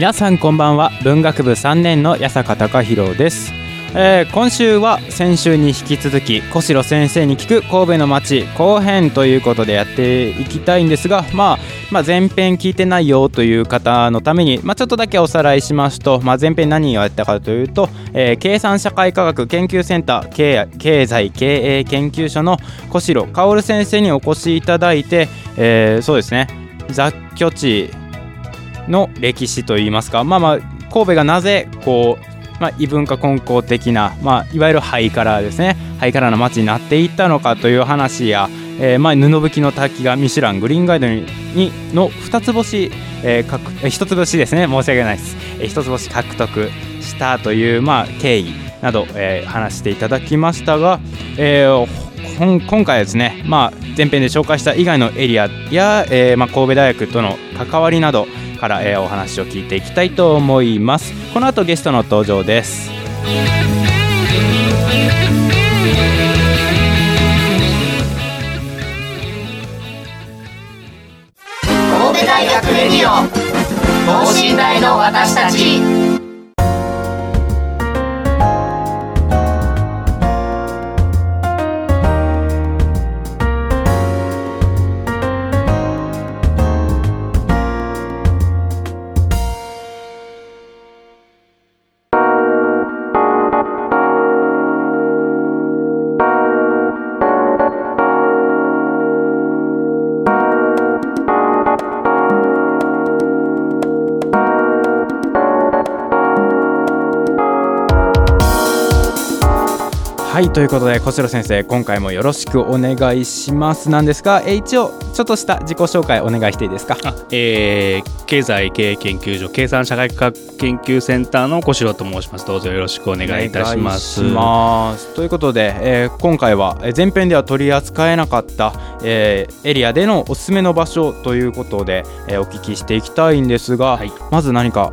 皆さんこんばんは。文学部3年の八坂隆弘です、えー、今週は先週に引き続き小城先生に聞く神戸の街後編ということでやっていきたいんですが、まあ、まあ前編聞いてないよという方のために、まあ、ちょっとだけおさらいしますと、まあ、前編何をやったかというと、えー、計算社会科学研究センター経経済経営研究所の小城薫先生にお越しいただいて、えー、そうですね。雑居地の歴史といいますか、まあまあ、神戸がなぜこう、まあ、異文化混交的な、まあ、いわゆるハイカラーですねハイカラーな街になっていったのかという話や、えー、まあ布吹きの滝がミシュラングリーンガイドにの2つ星、えー、かく1つ星ですね申し訳ないです、えー、1つ星獲得したという、まあ、経緯など、えー、話していただきましたが、えー今回はですね、まあ、前編で紹介した以外のエリアや、えーまあ、神戸大学との関わりなどから、えー、お話を聞いていきたいと思います。この後ゲストの登場です。神戸大学レディオ等身大の私たち。はいということで小城先生今回もよろしくお願いします。なんですが、え一応ちょっとした自己紹介お願いしていいですか？えー、経済経営研究所計算社会科学研究センターの小城と申します。どうぞよろしくお願いいたします。ということで、えー、今回は前編では取り扱えなかった、えー、エリアでのおすすめの場所ということで、えー、お聞きしていきたいんですが、はい、まず何か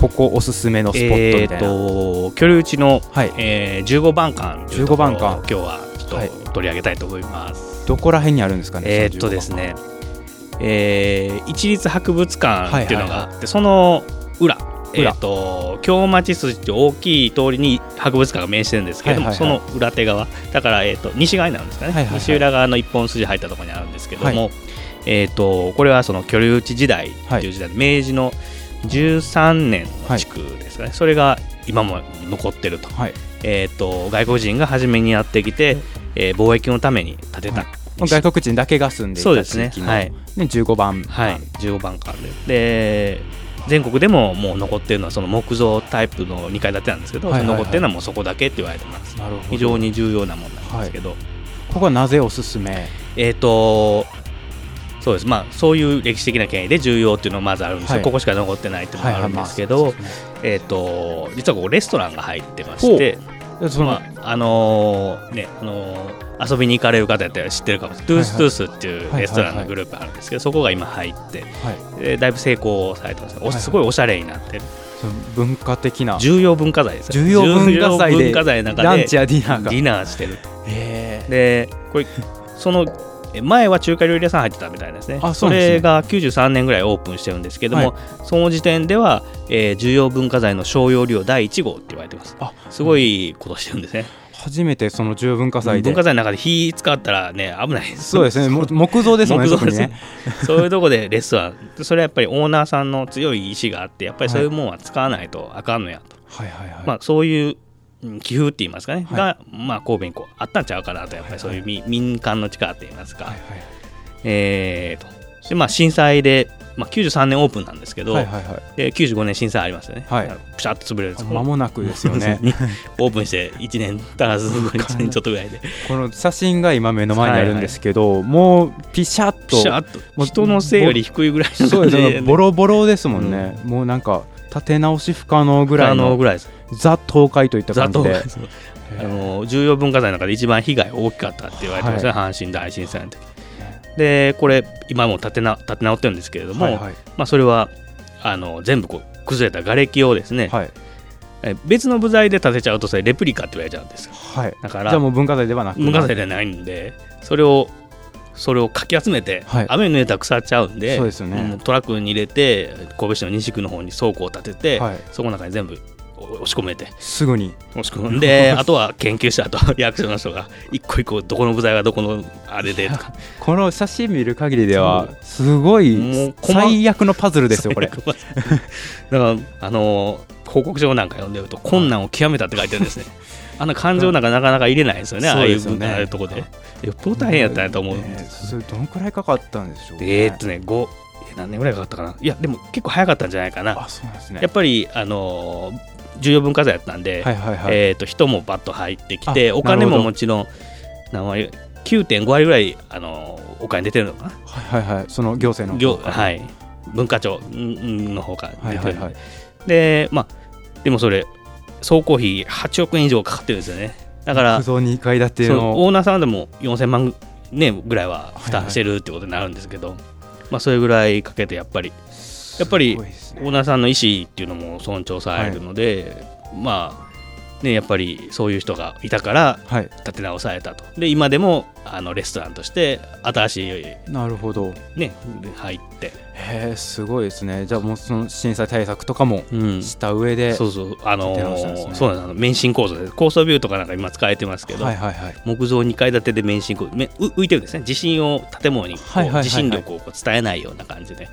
ここおすすめのスポットみたいな、えー、と居留地の、はい。えー、15番館15番館今日はちょっと取り上げたいと思います、はい、どこら辺にあるんですかねえー、っとですね、えー、一律博物館っていうのがあって、はいはいはい、その裏えーと、京町筋って大きい通りに博物館が面してるんですけども、はいはいはい、その裏手側。だから、えーと、西側になるんですかね、はいはいはい、西裏側の一本筋入ったところにあるんですけども、はい、えーと、これはその居留地時代という時代、はい、明治の13年の地区ですかね、はい、それが今も残ってると,、はい。えーと、外国人が初めにやってきて、えー、貿易のために建てた、はい、外国人だけが住んでいた地域の、ね。はい、15番。はい。15番間で。で全国でももう残ってるのはその木造タイプの2階建てなんですけど、はいはいはい、残ってるのはもうそこだけって言われてます。なるほど。非常に重要なものなんですけど、はい、ここはなぜおすすめ？えっ、ー、とそうです。まあそういう歴史的な権威で重要っていうのがまずあるんですよ、はい、ここしか残ってないっていうのがあるんですけど、はいはい。まあえっ、ー、と実はここレストランが入ってましてその、まあ、あのー、ねあのー、遊びに行かれる方やったら知ってるかもしれない、トゥーストゥースっていうレストランのグループあるんですけど、そこが今入って、はい、だいぶ成功されてます、はいはい、すごいおしゃれになってる。文化的な。重要文化財です。重要文化財での中でランチやディナーが。ディナーしてる。でこれその前は中華料理屋さん入ってたみたいですね。それが93年ぐらいオープンしてるんですけども、はい、その時点では、えー、重要文化財の商用利用第1号って言われてます。あすごいことしてるんですね。初めてその重要文化財で。文化財の中で火使ったらね危ないそうですね。木造ですもんね木造です。ね。そういうとこでレストラン。それはやっぱりオーナーさんの強い意志があってやっぱりそういうもんは使わないとあかんのやと、はいはいはい。はいまあ、そういううん寄付って言いますかね、はい。が、まあ、神戸にこうあったんちゃうかなとやっぱりそういうみ民間の力って言いますか、はいえーと。でまあ、震災で、まあ、93年オープンなんですけど、はいはいはい。で95年震災ありますよね、はい。プシャッと潰れるんです間もなくですよね。にオープンして1年足らず1年ちょっとぐらいで。この写真が今目の前にあるんですけど、もうピシャッとピシャッと。人の背より低いぐらいのそうで、です。ねボロボロですもんね、もうなんか立て直し不可能ぐらいの。ぐらいですザ倒壊といった感じであの重要文化財の中で一番被害大きかったって言われてますね、阪神大震災の時。でこれ今も立てな立て直ってるんですけれども、はいはい。まあ、それはあの全部こう崩れた瓦礫をですね、はい。え別の部材で建てちゃうとそれレプリカって言われちゃうんですよ。はい。だかじゃあらもう文化財ではなく文化財ではないんでそれをそれをかき集めて、はい。雨に濡れたら腐っちゃうんでそうですよね。もトラックに入れて神戸市の西区の方に倉庫を建てて、はい。そこの中に全部押し込めて。すぐに。押し込んで あとは研究者と役所の人が一個一個どこの部材がどこのあれでとか。この写真見る限りではすごもい最悪のパズルですよこれ。だからあの報告書なんか読んでると困難を極めたって書いてるんですね。あんな感情なんかなかなか入れないですよね、ああいうね。ああいうとこで。よっぽど大変やったんやと思う。ね。それどのくらいかかったんでしょうえーっとね、5、え何年ぐらいかかったかな。いや、でも結構早かったんじゃないかな。あそうなんですね。やっぱり、あのー重要文化財やったんで、はいはいはい、えーっと人もバッと入ってきて、あお金ももちろん、何割、9.5割ぐらい、あのーお金出てるのかな？はいはいはい。その行政の行はい、文化庁うんの方から出てる、はいはい。はいで、まあ、でもそれ、総工費8億円以上かかってるんですよね。だから木、造2階建てそうの。オーナーさんでも4000万、ね、ぐらいは負担してるってことになるんですけど、まあ、それぐらいかけてやっぱりやっぱりオーナーさんの意思っていうのも尊重されるので、まあねやっぱりそういう人がいたからはい。立て直されたと。で今でもあのレストランとして新しいなるほど。ね入って、へえすごいですね。じゃあもうその震災対策とかもうん、した上で、そうそう。あの立て直したんですね。そうなんです。あの免震構造で高層ビューとかなんか今使えてますけど、はいはいはい。木造2階建てで免震構造浮いてるんですね。地震を建物にはいはいはいはい。地震力を伝えないような感じで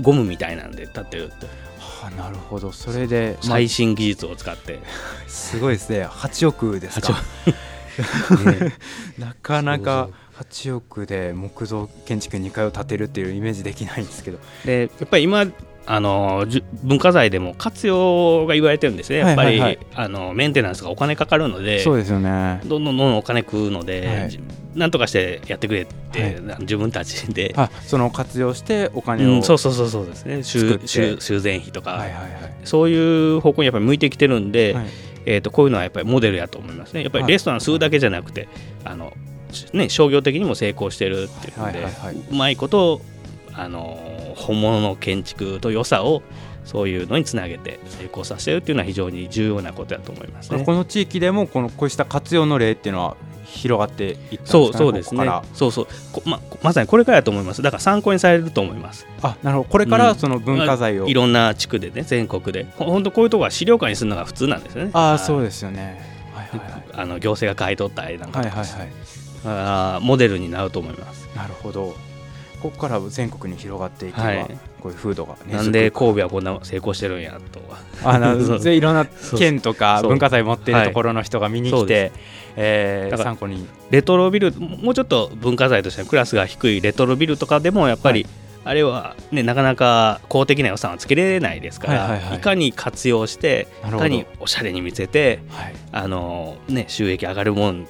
ゴムみたいなんで立って。るってはあ、なるほど。それで、まあ最新技術を使って、すごいですね。8億ですか。ね。なかなか8億で木造建築2階を建てるっていうイメージできないんですけど。でやっぱり今あの文化財でも活用が言われてるんですね。やっぱり、はい。はいはいあのメンテナンスがお金かかるのでそうですよね。どんどんどんどんお金食うので、はい。じなんとかしてやってくれって、自分たちで、あその活用してお金を、うん、そうそうそうそうですね。修修修繕費とか、はいはいはい。そういう方向にやっぱり向いてきてるんで、はい。えー、とこういうのはやっぱりモデルやと思いますね。やっぱりはい。レストラン吸うだけじゃなくて、あのね、商業的にも成功してるっていうので、はいはいはいうまいことあの本物の建築と良さをそういうのにつなげて成功させるっていうのは非常に重要なことだと思いますね。この地域でもこのこうした活用の例っていうのは広がっていったんですか、ね、そうそうですね。そうそうこままさにこれからだと思います。だから参考にされると思います。あなるほどこれかうんらその文化財を、いろんな地区でね全国でほ本当こういうところは資料館にするのが普通なんですよね。ああそうでですよねはいはいはいあの行政が買い取ったりなんかとかはいはいはいあーモデルになると思います。なるほどここから全国に広がっていけば、はい。こういう風土が根付く。なんで神戸はこんな成功してるんやと。は。あな そう。でいろんな県とか文化財持ってるところの人が見に来そうでて、えー参考に。レトロビルもうちょっと文化財としてのクラスが低いレトロビルとかでもやっぱり、あれは、ね、なかなか公的な予算はつけれないですから、はいはいはい。いかに活用してないかにおしゃれに見せてはい。あの、ね、収益上がるもん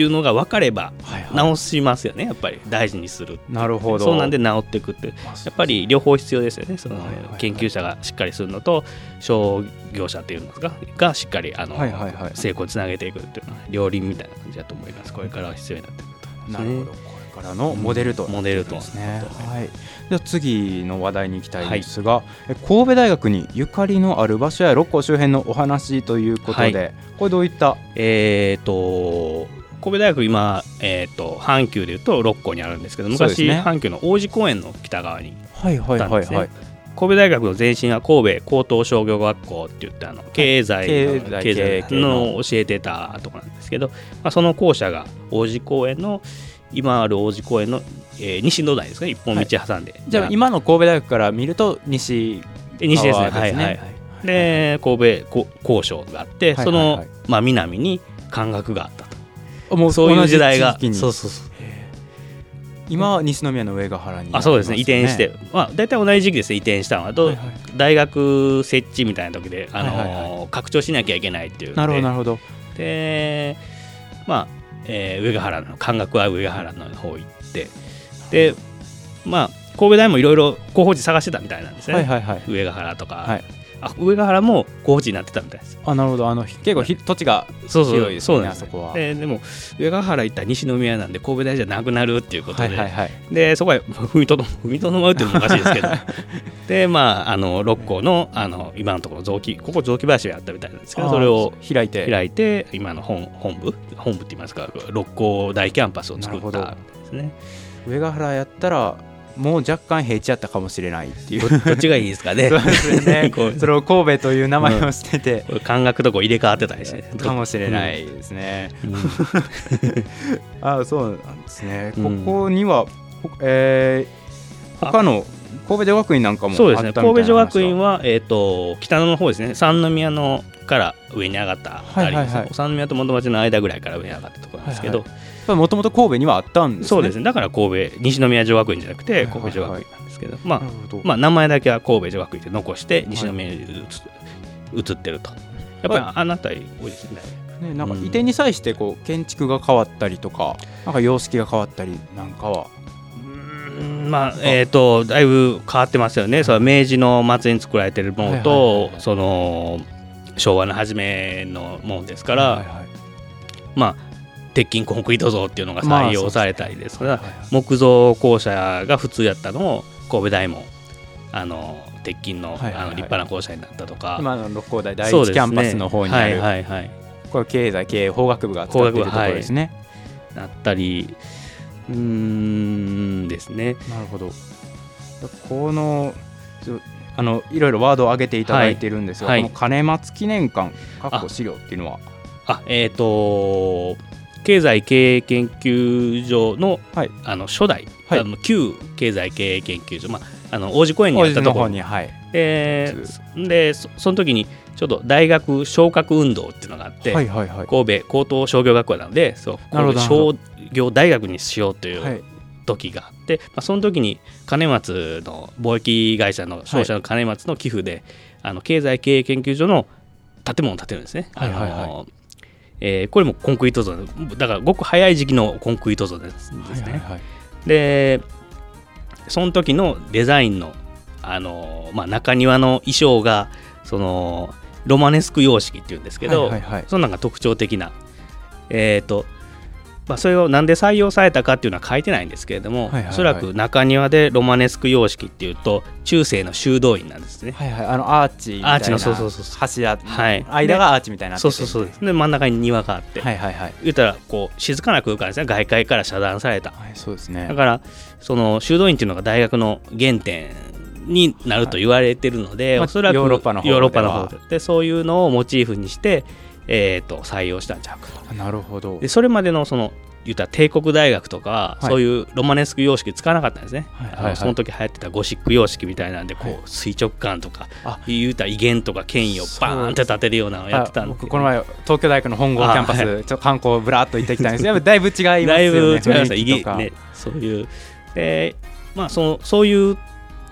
っていうのが分かればはいはい。直しますよねやっぱり。大事にするなるほど。そうなんで治っていくって。やっぱり両方必要ですよね。そのはいはいはい。研究者がしっかりするのと商業者っていうんですか？がしっかりあの、はいはいはい。成功につなげていくっていうのは両輪みたいな感じだと思います。これからは必要になってくるとなるほど。これからのモデルと、モデルとですね。と。はい。では次の話題に行きたいんですが、え神戸大学にゆかりのある場所や六甲周辺のお話ということで、はい。これどういった？えっ、と神戸大学今、えー、と阪急でいうと六甲にあるんですけど昔、ね。阪急の王子公園の北側にはいはいはいはい。神戸大学の前身は神戸高等商業学校って言ってあの経済の経済の教えてたところなんですけど、まあ、その校舎が王子公園の今ある王子公園の、えー西野台ですね。一本道挟んで、じゃあ今の神戸大学から見ると西で西ですね。側ですね。はいはいはい。で神戸こ高所があって、はいはいはいその、まあ、南に漢学があったもそういう時代が。そうそうそう。今は西宮の上ヶ原にあそうですね。移転して。は、まあ、大体同じ時期です。ね移転したのは。と、いはい。大学設置みたいな時で、あのーはいはい拡張しなきゃいけないっていうなるほどなるほど。でまあ、えー上ヶ原の漢学は上ヶ原の方行って。でまあ神戸大もいろいろ候補地探してたみたいなんですね、はいはいはい。上ヶ原とか、はいあ上ヶ原も候補地になってたみたいです。あなるほど。あの結構ひ土地がそうそう。広いですよねそうなんです。あそこは。ででも上ヶ原行ったら西宮なんで神戸大じゃなくなるっていうことで、はいはいはい。でそこは 踏みとど 踏みとどまるっていうのもおかしいですけど。でまああの六甲のあの今のところ雑木ここ雑木林があったみたいなんですけどそれを開いて。開いて今の本本部？本部って言いますか？六甲大キャンパスを作ったんですね。上ヶ原やったらもう若干平地やったかもしれないっていう。どっちがいいですかね。そうですよね それを神戸という名前をしてて、これ感覚とこう入れ替わってたりして。かもしれないですね、うん。あそうなんですね、うん。ここには、ほえー、他の神戸女学院なんかもそうですね。神戸女学院はは、えー、と北野の方ですね。三宮のから上に上がったあはいはいはい。三宮と元町の間ぐらいから上に上がったところなんですけど、はいもともと神戸にはあったんですね。そうですね。だから神戸西宮女学院じゃなくて神戸女学院なんですけど、まあまあ、名前だけは神戸女学院って残して西宮に移移ってると。やっぱりあなたり多いですね。ね、なんかうん。移転に際してこう建築が変わったりとかなんか様式が変わったりなんかは。うんまあえっ、とだいぶ変わってますよね。その明治の末に作られてるものと、その昭和の初めのものですから、はいはい。まあ鉄筋コンクリート像っていうのがまあ採用されたりですから、はいはいはい木造校舎が普通やったのを神戸大もあの鉄筋の,、はいはいはい。あの立派な校舎になったとか。今の六甲大第一キャンパスの方にある、はいはいはい。これ経済経営法学部が使っているところですね、なったりうーんですね。なるほど。このあのいろいろワードを挙げていただいてるんですが、はいこの金松記念館かっこ資料っていうのは？あえっ、と経済経営研究所の,、はい。あの初代、はい。あの旧経済経営研究所、まあ、あの王子公園にあったと。ころ方にはい。ででそその時にちょうど大学昇格運動っていうのがあって、はいはいはい。神戸高等商業学校なのでそう神戸商業大学にしようといはい。う時があって、まあ、その時に金松の貿易会社の商社の金松の寄付で、あの経済経営研究所の建物を建てるんですね。はいはいはい。あのえーこれもコンクリート像だからごく早い時期のコンクリート像ですね。はいはいはいでその時のデザインのあの、まあ、中庭の衣装がそのロマネスク様式っていうんですけど、はいはいはいそんなんが特徴的なえっ、とまあ、それをなんで採用されたかっていうのは書いてないんですけれども、はいはいはい。おそらく中庭でロマネスク様式っていうと中世の修道院なんですね。はいはい。あのアーチみたいなアーチのそうそうそうそう。柱、はい。間がアーチみたいになそうそうそうで真ん中に庭があって、はいはいはい。言ったらこう静かな空間ですね。外界から遮断された。はいそうですね。だからその修道院っていうのが大学の原点になると言われてるので、まあおそらくヨーロッパの方では。ヨーロッパの方で。でそういうのをモチーフにして、えー、と採用したんちゃうかと。なるほど。でそれまでのその言ったら帝国大学とかは、はい。そういうロマネスク様式使わなかったんですね、はいはいはい。その時流行ってたゴシック様式みたいなんでこう、はい垂直感とかあ。言うたら威厳とか権威をバーンって立てるようなのをやってたんあで僕この前東京大学の本郷キャンパスあちょっと観光ぶらっと行ってきたんですやっぱだいぶ違いますよね だいぶ違いました、威厳ね、そういう、でまあ、そのそういう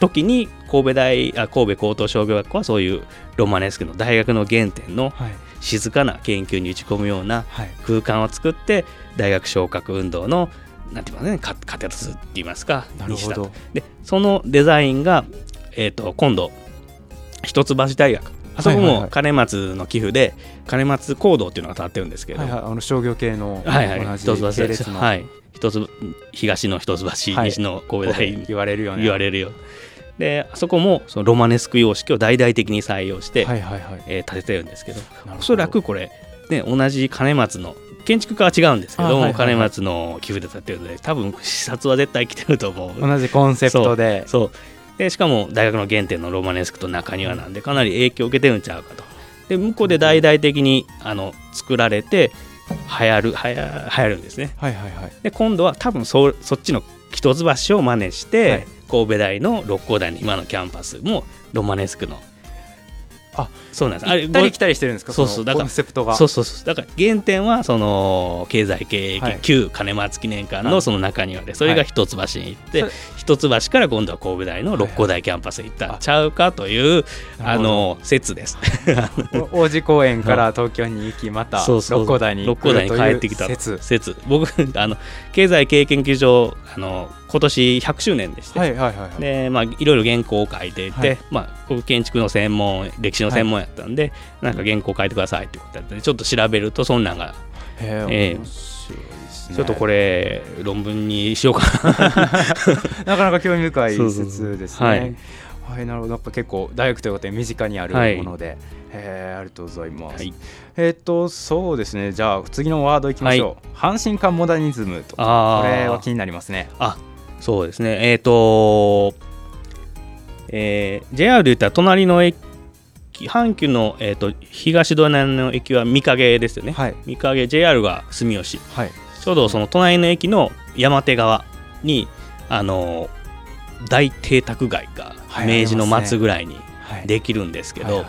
時に神戸大あ神戸高等商業学校はそういうロマネスクの大学の原点のはい静かな研究に打ち込むようなはい。空間を作って大学昇格運動のなんて言いますねか形って言いますかにしたと。でそのデザインが、えー、と今度一橋大学。あそこもはいはいはい。金松の寄付で金松講堂っていうのが立ってるんですけど、はいはい。あの商業系のはいはい、同じ系列の。はい、一つ東の一橋、はい。西の神戸大に言われるよね。言われるよ。で、あそこもそのロマネスク様式を大々的に採用して、はいはいはい。えー建ててるんですけど、おそらくこれ、ね、同じ金松の建築家は違うんですけども、あはいはいはい。金松の寄付で建てるので、多分視察は絶対来てると思う。同じコンセプトで。そうでしかも大学の原点のロマネスクと中庭なんでかなり影響を受けてるんちゃうかと。で向こうで大々的にあの作られて流行る流行流行るんですね。はいはいはい。で今度は多分そそっちの一橋を真似して、はい神戸大の六甲台の今のキャンパスもロマネスクの。あそうなんです。行ったり来たりしてるんですか？そうそう。だからコンセプトが。そうそうそう。だから原点はその経済経営はい。旧兼松記念館はい。のその中庭でそれが一橋に行って、はい一橋から今度は神戸大の六甲台キャンパスに行ったんちゃうかという、なるほど。あの説です。お 王子公園から東京に行きまた六甲台に六甲台に帰ってきた説。説。僕 あの経済経営研究所あの今年100周年でして、はいはいはいはい。でまあ、いろいろ原稿を書いていて、はい。まあ、僕建築の専門歴史の専門やったんで、なんか原稿書いてくださいってことやったんでちょっと調べるとそんなんがへええ面白いですねちょっとこれ論文にしようかな なかなか興味深い説ですね。はいはい、なるほど。やっぱ結構大学ということで身近にあるはいもので、えーありがとうございます。はいえーっとそうですね。じゃあ次のワードいきましょう。阪神間モダニズムと。これは気になりますね。あそうですねえっ、とえー JR で言ったら隣の駅阪急の、えー、と東隣の駅は御影ですよね、はい。御影 JR が住吉。はい。ちょうどその隣の駅の山手側にあの大邸宅街がはい明治の末ぐらいにはい。できるんですけど、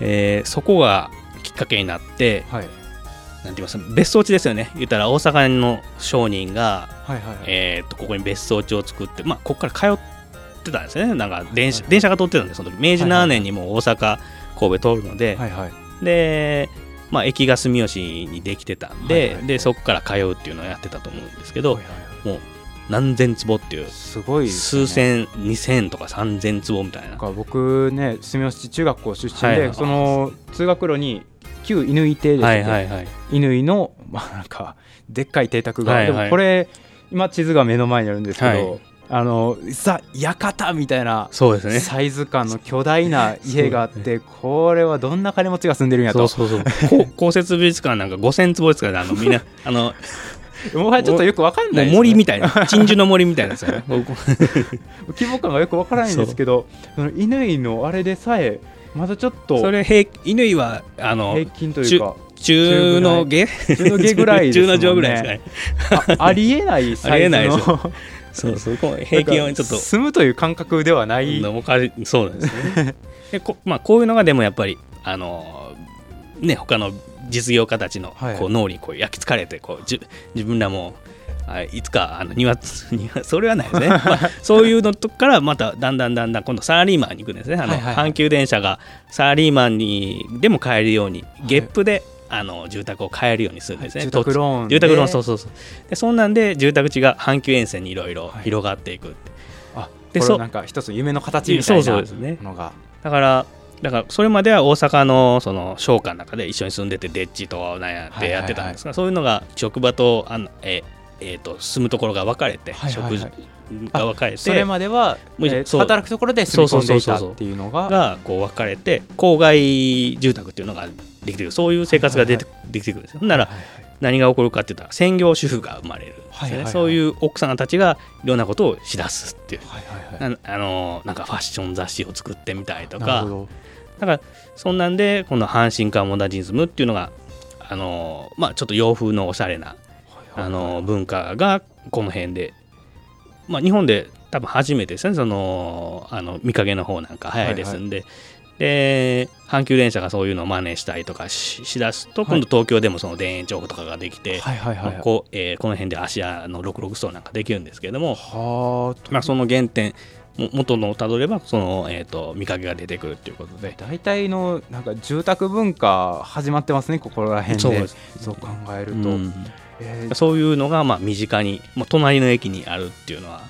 えーそこがきっかけになってはい。なんて言います？別荘地ですよね。言ったら大阪の商人が、はいはいはい。えー、とここに別荘地を作って、まあ、ここから通ってたんですよね。なんか電車,、電車が通ってたんでその時。明治7年にもう大阪神戸通るので、はいはい。で、まあ、駅が住吉にできてたんで,、はいはい。でそこから通うっていうのをやってたと思うんですけど、はいはいはい。何千坪っていうすごいね。数千二千とか三千坪みたいな。僕ね住吉中学校出身で、はいはい。その通学路に旧乾亭ですね、はいはいはい。乾の、まあ、なんかでっかい邸宅が、はいはい。でもこれ今地図が目の前にあるんですけど、はいあのさ館みたいなそうですね。サイズ感の巨大な家があって、これはどんな金持ちが住んでるんやと。そうそうそう。こう公設美術館なんか5000坪ですからねあのみんな あのもはやちょっとよくわかんもないね、森みたいな鎮守の森みたいなですよね。規模感がよくわからないんですけどその乾のあれでさえまだちょっとそれ平乾はあの平均というか中の下？中の下ぐらいですもんね。中の上ぐらいですかね。あありえないサイズのありえないですそうそうこう平均はちょっと。住むという感覚ではない。そうなんですね。でこ,、まあ、こういうのがでもやっぱりあのね他の実業家たちのはい。こう脳にこう焼き付かれてこうじ自分らもあいつかあの庭庭それはないですね、まあ、そういうのとこからまただんだんだんだん今度サラリーマンに行くんですね。あの、はいはいはい。阪急電車がサラリーマンにでも買えるように月賦で、あの住宅を買えるようにするんですね、住宅ローンで住宅ローンそうそうそう。でそんなんで住宅地が阪急沿線にいろい。ろ広がっていくって、あでそでそうなんか一つの夢の形みたそういなそうですね。のが。だからだからそれまでは大阪のその商家の中で一緒に住んでてデッチとなんやってやってたんですが、そういうのが職場とあのええーと住むところが分かれて、はいはいはい。食事が分かれてそれまでは、もうえー働くところで住み込んでいたそうそうそうそうっていう。のががこう分かれて郊外住宅っていうのができてくる。そういう生活が出て,、できてくるんですよ。ならはいはい何が起こるかって言ったら専業主婦が生まれるね、はいはいはいそういう奥さんたちがいろんなことをしだすっていう。はいはいはい。なあのなんかファッション雑誌を作ってみたりとか。なだからそんなんでこの阪神間モダニズムっていうのがあの、まあ、ちょっと洋風のおしゃれなあの文化がこの辺で、まあ、日本で多分初めてですね。そのあの見影の方なんか早いですんで、で阪急電車がそういうのを真似したりとかししだすと今度東京でもその田園調布とかができて、はいはいはいはい。こうえーこの辺で芦屋の66層なんかできるんですけれども、はあ。まあ、その原点も元のをたどればその、えー、と見かけが出てくるっていうことで。大体のなんか住宅文化始まってますねここら辺で。そう考えると、うんえー。そういうのがまあ身近に、まあ、隣の駅にあるっていうのは、は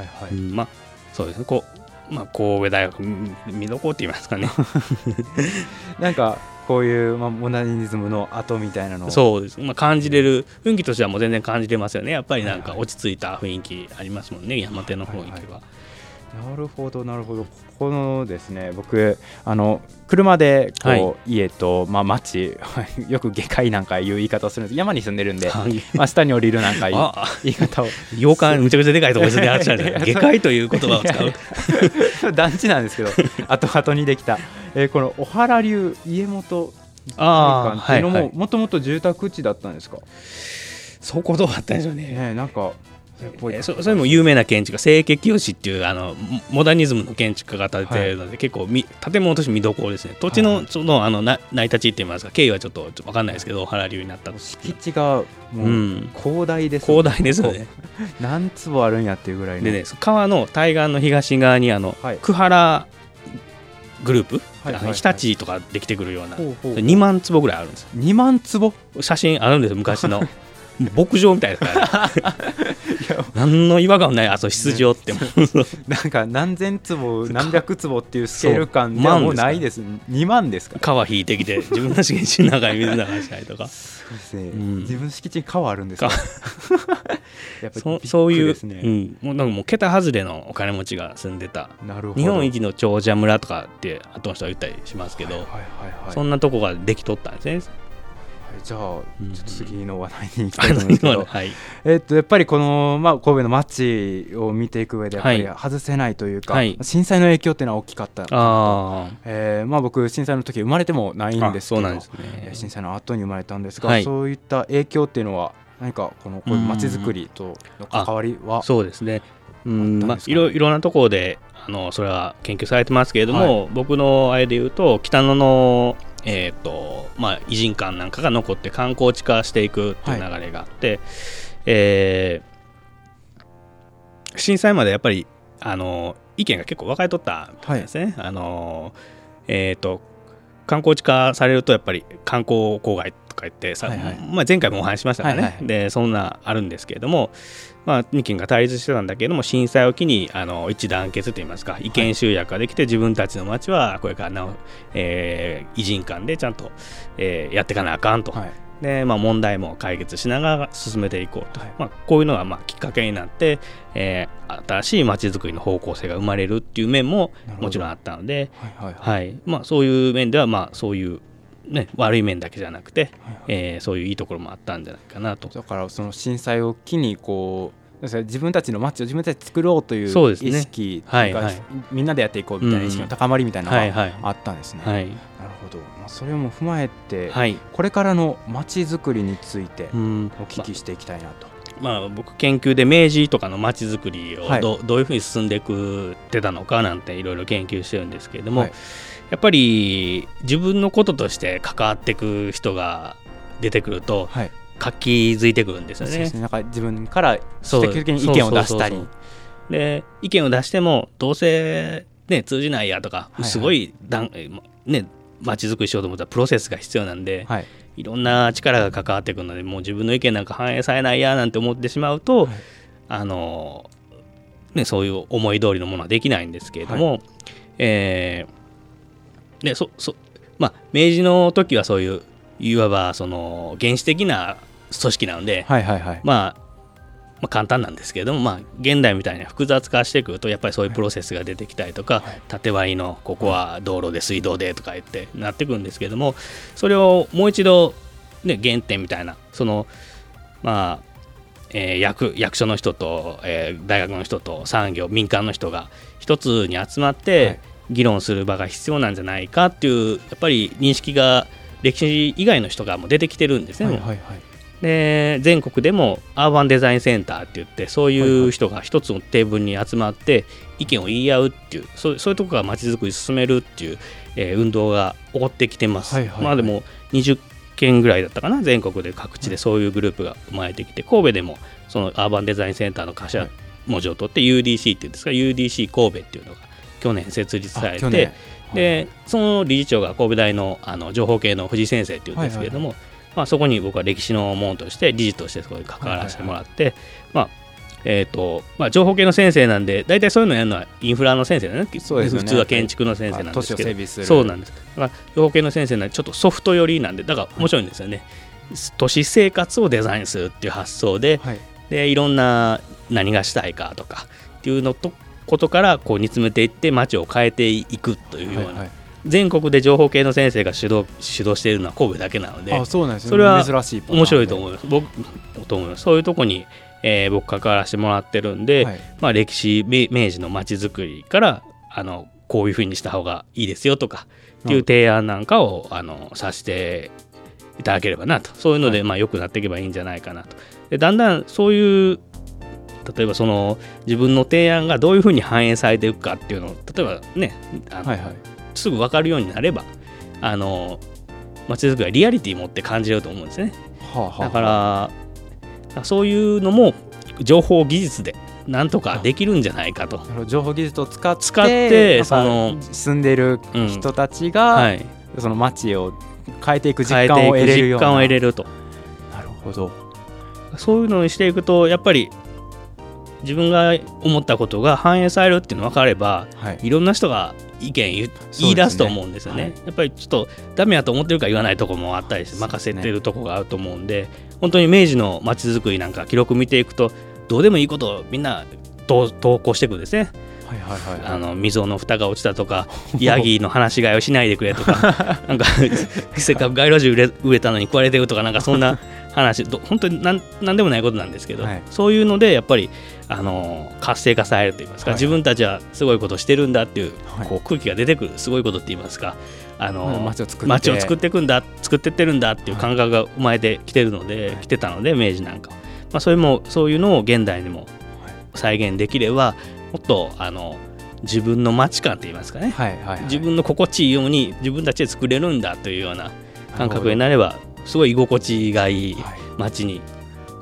いはいはい。うんまあそうですね。こう、まあ、神戸大学うん見どころって言いますかね。なんかこういう、まあ、モダニズムの後みたいなのを。そうです、まあ、感じれる雰囲気としてはもう全然感じれますよね。やっぱりなんか落ち着いた雰囲気ありますもんね山手の雰囲気は。なるほどなるほど。ここのですね僕あの車でこう、はい。家と、まあ、町 よく下界なんかいう言い方をするんです。山に住んでるんで、はい。まあ、下に降りるなんかいうあ言い方を。洋館むちゃくちゃでかいところでやってたんじゃない 下界という言葉を使う。団地なんですけど後々にできた、えーこの小原流家元会館っていうのはいはい。ももともと住宅地だったんですか、そこどうだったんでしょうね。ねえなんかえー、そそれも有名な建築家清家清っていうあのモダニズムの建築家が建ててるので、はい、結構み建物として見どころですね。土地のそのあのな成り立ちって言いますか。経緯はちょっと分かんないですけど原流になった敷地がもう広大です、ね、広大ですよね。何坪あるんやっていうぐらいでね川の対岸の東側にあの、はい、久原グループ、はいはいはい、日立とかできてくるようなほうほう2万坪ぐらいあるんです2万坪？写真あるんです昔の。牧場みたいですから何の違和感もないあそう羊場っても、なんか何千坪何百坪っていうスケール感ではもうないです。2万ですか？川引いてきて自分の敷地の中に水流したりとか。そうですね、うん、自分の敷地に川あるんですか やっぱそそういう、うん、もうなんかもう桁外れのお金持ちが住んでた。日本一の長者村とかって後の人は言ったりしますけど、はいはいはいはい、そんなとこができとったんですねじゃあ、ちょっと次の話題に行きたいと思うんですけど、はい、えっとやっぱりこの、まあ、神戸の街を見ていく上でやっぱり外せないというか、はい、震災の影響っていうのは大きかったあ、えーまあ、僕震災の時生まれてもないんですけど、ね、震災の後に生まれたんですが、はい、そういった影響っていうのは何かこのこういう街づくりとの関わりはそうですね。うんまあ、いろいろなところであのそれは研究されてますけれども、僕のあれで言うと北野のえーとまあ、偉人館なんかが残って観光地化していくっていう流れがあって、はい、えー、震災までやっぱりあの意見が結構分かれとったんですね。はい、あのえーと、観光地化されるとやっぱり観光郊外とか言ってさ、はいはい、まあ、前回もお話しましたからね、はいはい、でそんなあるんですけれども、まあ、意見が対立してたんだけれども震災を機にあの一致団結といいますか意見集約ができて、自分たちの町はこれからなお、えー、偉人間でちゃんと、えー、やっていかなあかんと、はい、でまあ、問題も解決しながら進めていこうと、はい、まあ、こういうのがまあきっかけになって、えー、新しい町づくりの方向性が生まれるっていう面ももちろんあったので、はい。はい。まあ、そういう面ではまあそういうね、悪い面だけじゃなくて、はいはい、えー、そういういいところもあったんじゃないかなと。だからその震災を機にこう自分たちの街を自分たちで作ろうという意識が、ね。はいはい、みんなでやっていこうみたいな意識の高まりみたいなのがあったんですね。はい。はい、なるほど、まあ、それも踏まえて、はい、これからの街づくりについてお聞きしていきたいなと。まあ、僕研究で明治とかの街づくりをどはい、どういうふうに進んでいくってたのかなんていろいろ研究してるんですけれども、はい、やっぱり自分のこととして関わっていく人が出てくると、はい、活気づいてくるんですよね。ね。なんか自分から積極的に意見を出したり。で意見を出してもどうせ、ね、通じないやとか、はいはい、すごいだん、ね、街づくりしようと思ったらプロセスが必要なんで、はい、いろんな力が関わってくるのでもう自分の意見なんか反映されないやなんて思ってしまうと、はい、あのね、そういう思い通りのものはできないんですけれども、はい、えーでそそまあ、明治の時はそういういわばその原始的な組織なので、はいはいはい。まあ、まあ簡単なんですけれども、まあ、現代みたいな複雑化してくるとやっぱりそういうプロセスが出てきたりとか、はい、縦割りのここは道路で水道でとか言ってなってくるんですけれどもそれをもう一度、ね、原点みたいなそのまあえー、役役所の人と、えー、大学の人と産業民間の人が一つに集まって、はい議論する場が必要なんじゃないかっていうやっぱり認識が歴史以外の人がもう出てきてるんですね。はいはいはい、で全国でもアーバンデザインセンターって言ってそういう人が一つのテーブルに集まって意見を言い合うっていうそうそういうところがまちづくり進めるっていう、えー、運動が起こってきてます。はいはいはい、まあでも20件ぐらいだったかな全国で各地でそういうグループが生まれてきて神戸でもそのアーバンデザインセンターの頭文字を取って UDC っていうんですか UDC 神戸っていうのが去年設立されて、はい、でその理事長が神戸大のあの情報系の藤井先生っていうんですけれども、はいはいまあ、そこに僕は歴史の門として理事としてそこに関わらせてもらって、はいはいはい、まあえーとまあ、情報系の先生なんで大体そういうのやるのはインフラの先生だね。そうです、ね、普通は建築の先生なんですけど。そうなんです。だから情報系の先生なんでちょっとソフト寄りなんでだから面白いんですよね、はい、都市生活をデザインするっていう発想で,、はい、でいろんな何がしたいかとかっていうのとことからこう煮詰めていって街を変えていくというような、はいはい、全国で情報系の先生が主導主導しているのは神戸だけなのであそうなんです、ね、それは面白いと思います。僕と思います。そういうとこに、えー、僕関わらせてもらってるんで、はい、まあ、歴史明治の街づくりからあのこういうふうにした方がいいですよとかっていう提案なんかをあのさせていただければなと。そういうので、まあ、良くなっていけばいいんじゃないかなと。でだんだんそういう例えばその自分の提案がどういうふうに反映されていくかっていうのを例えばねあの、はいはい、すぐ分かるようになればあの街づくりはリアリティ持って感じると思うんですね。はあはあ、だからそういうのも情報技術でなんとかできるんじゃないかと。情報技術を使って使ってその住んでる人たちが、うんはい、その街を変えていく実感を得れるような。実感を得れると。なるほど。そういうのにしていくとやっぱり自分が思ったことが反映されるっていうの分かれば、はい、いろんな人が意見言い出すと思うんですよね、ねはい、やっぱりちょっとダメやと思ってるか言わないとこもあったりして任せてるとこがあると思うんで本当に明治の街づくりなんか記録見ていくとどうでもいいことをみんな投稿していくんですね。はいはいはい、あの溝の蓋が落ちたとかヤギの話し飼いをしないでくれとか なんかせっかく街路樹植えたのに食われてるとかなんかそんな話本当に何何でもないことなんですけど、はい、そういうのでやっぱりあの活性化されるといいますか、はい、自分たちはすごいことしてるんだっていう,、こう空気が出てくるすごいことって言いますかあの、街を作って街を作っていくんだ作ってってるんだっていう感覚が生まれてきてるので、来てたので明治なんか。まあ、それもそういうのを現代にも再現できればもっとあの自分の街感といいますかね、はいはいはい、自分の心地いいように自分たちで作れるんだというような感覚になればすごい居心地がいい街に、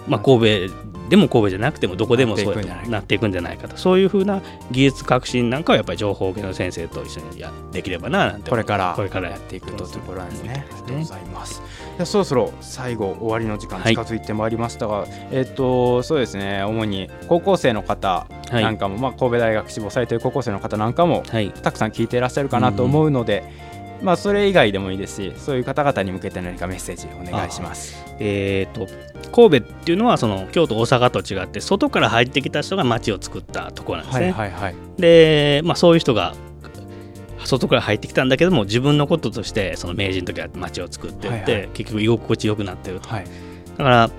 まあ、神戸でも神戸じゃなくてもどこでもそうなっていくんじゃないかと。そういうふうな技術革新なんかはやっぱり情報系の先生と一緒にやできればななんてこれからこれからやっていくと。いうところなんですね。ありがとうございます。じゃそろそろ最後終わりの時間近づいてまいりましたが、はい、えっ、ー、とそうですね主に高校生の方なんかも、はい、まあ神戸大学志望されている高校生の方なんかも、はい、たくさん聞いていらっしゃるかなと思うので。うんまあ、それ以外でもいいですしそういう方々に向けて何かメッセージお願いします。えーと、神戸っていうのはその京都大阪と違って外から入ってきた人が町を作ったところなんですね。はいはいはい、で、まあ、そういう人が外から入ってきたんだけども自分のこととしてその明治の時は町を作っていって、はいはい、結局居心地よくなってると。はい、だから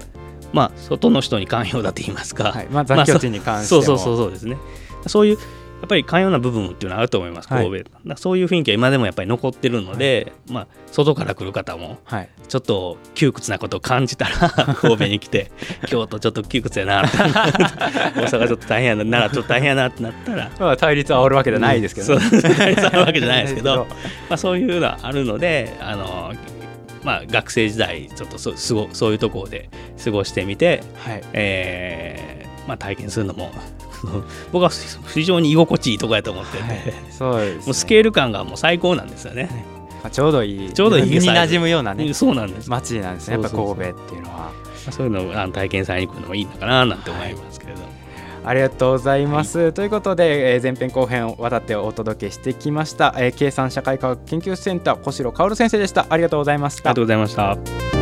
まあ外の人に寛容だと言いますか、はい。まあ、雑居地に関してそうそうそうそうですね。そういうやっぱり寛容な部分っていうのはあると思います、神戸、はい、そういう雰囲気は今でもやっぱり残ってるので、はい、まあ、外から来る方も、ちょっと窮屈なことを感じたら、神戸に来て、京都ちょっと窮屈やな、大阪ちょっと大変やな、奈良ちょっと大変やなってなったら、まあ、対立はあるわけじゃないですけど、ね、対立はあるわけじゃないですけど、まあ、そういうのはあるので、あのまあ、学生時代、ちょっとそすごそういうところで過ごしてみて、はい、えー、まあ、体験するのも僕は非常に居心地いいとこやと思ってて、はい、そうです、ね、もうスケール感がもう最高なんですよね。まあ、ちょうどいい。ちょうどいい身に馴染むようなねそうなんです。街なんですね。やっぱ神戸っていうのは。そういうのをあの体験されに来るのもいいのかななんて思いますけれど、はい、ありがとうございます、はい、ということで、えー、前編後編を渡ってお届けしてきました、えー、計算社会科学研究センター小城薫先生でした。ありがとうございました。ありがとうございました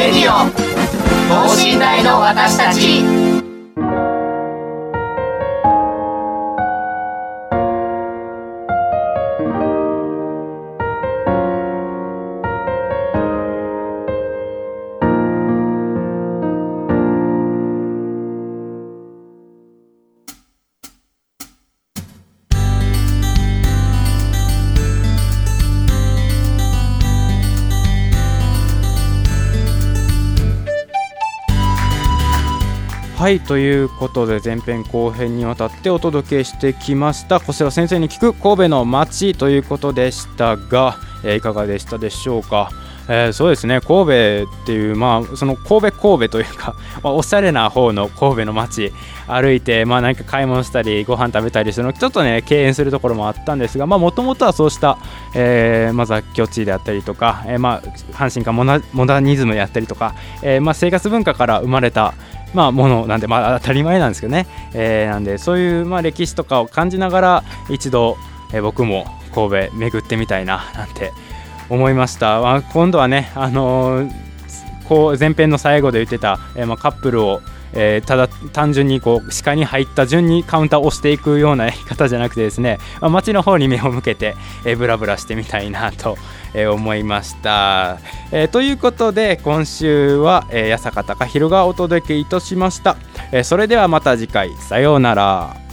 レディオ等身大の私たち。はいということで前編後編にわたってお届けしてきました小城先生に聞く神戸の街ということでしたが、えー、いかがでしたでしょうか？えー、そうですね神戸っていう、まあ、その神戸神戸というか、まあ、おしゃれな方の神戸の街歩いて、まあ、なんか買い物したりご飯食べたりするのちょっとね敬遠するところもあったんですがもともとはそうした、えーまあ、雑居地であったりとか、えーまあ、阪神かモダニズムであったりとか、えーまあ、生活文化から生まれたまあ、ものなんで、まあ、当たり前なんですけどね、えー、なんでそういう、まあ、歴史とかを感じながら一度、えー、僕も神戸巡ってみたいななんて思いました、まあ、今度はね、あのー、こう前編の最後で言ってた、えーまあ、カップルをえー、ただ単純にこう視界に入った順にカウンターを押していくようなやり方じゃなくてですね、まあ、街の方に目を向けて、えー、ブラブラしてみたいなと、えー、思いました、えー、ということで今週は、えー、八坂隆弘がお届けいたしました、えー、それではまた次回。さようなら。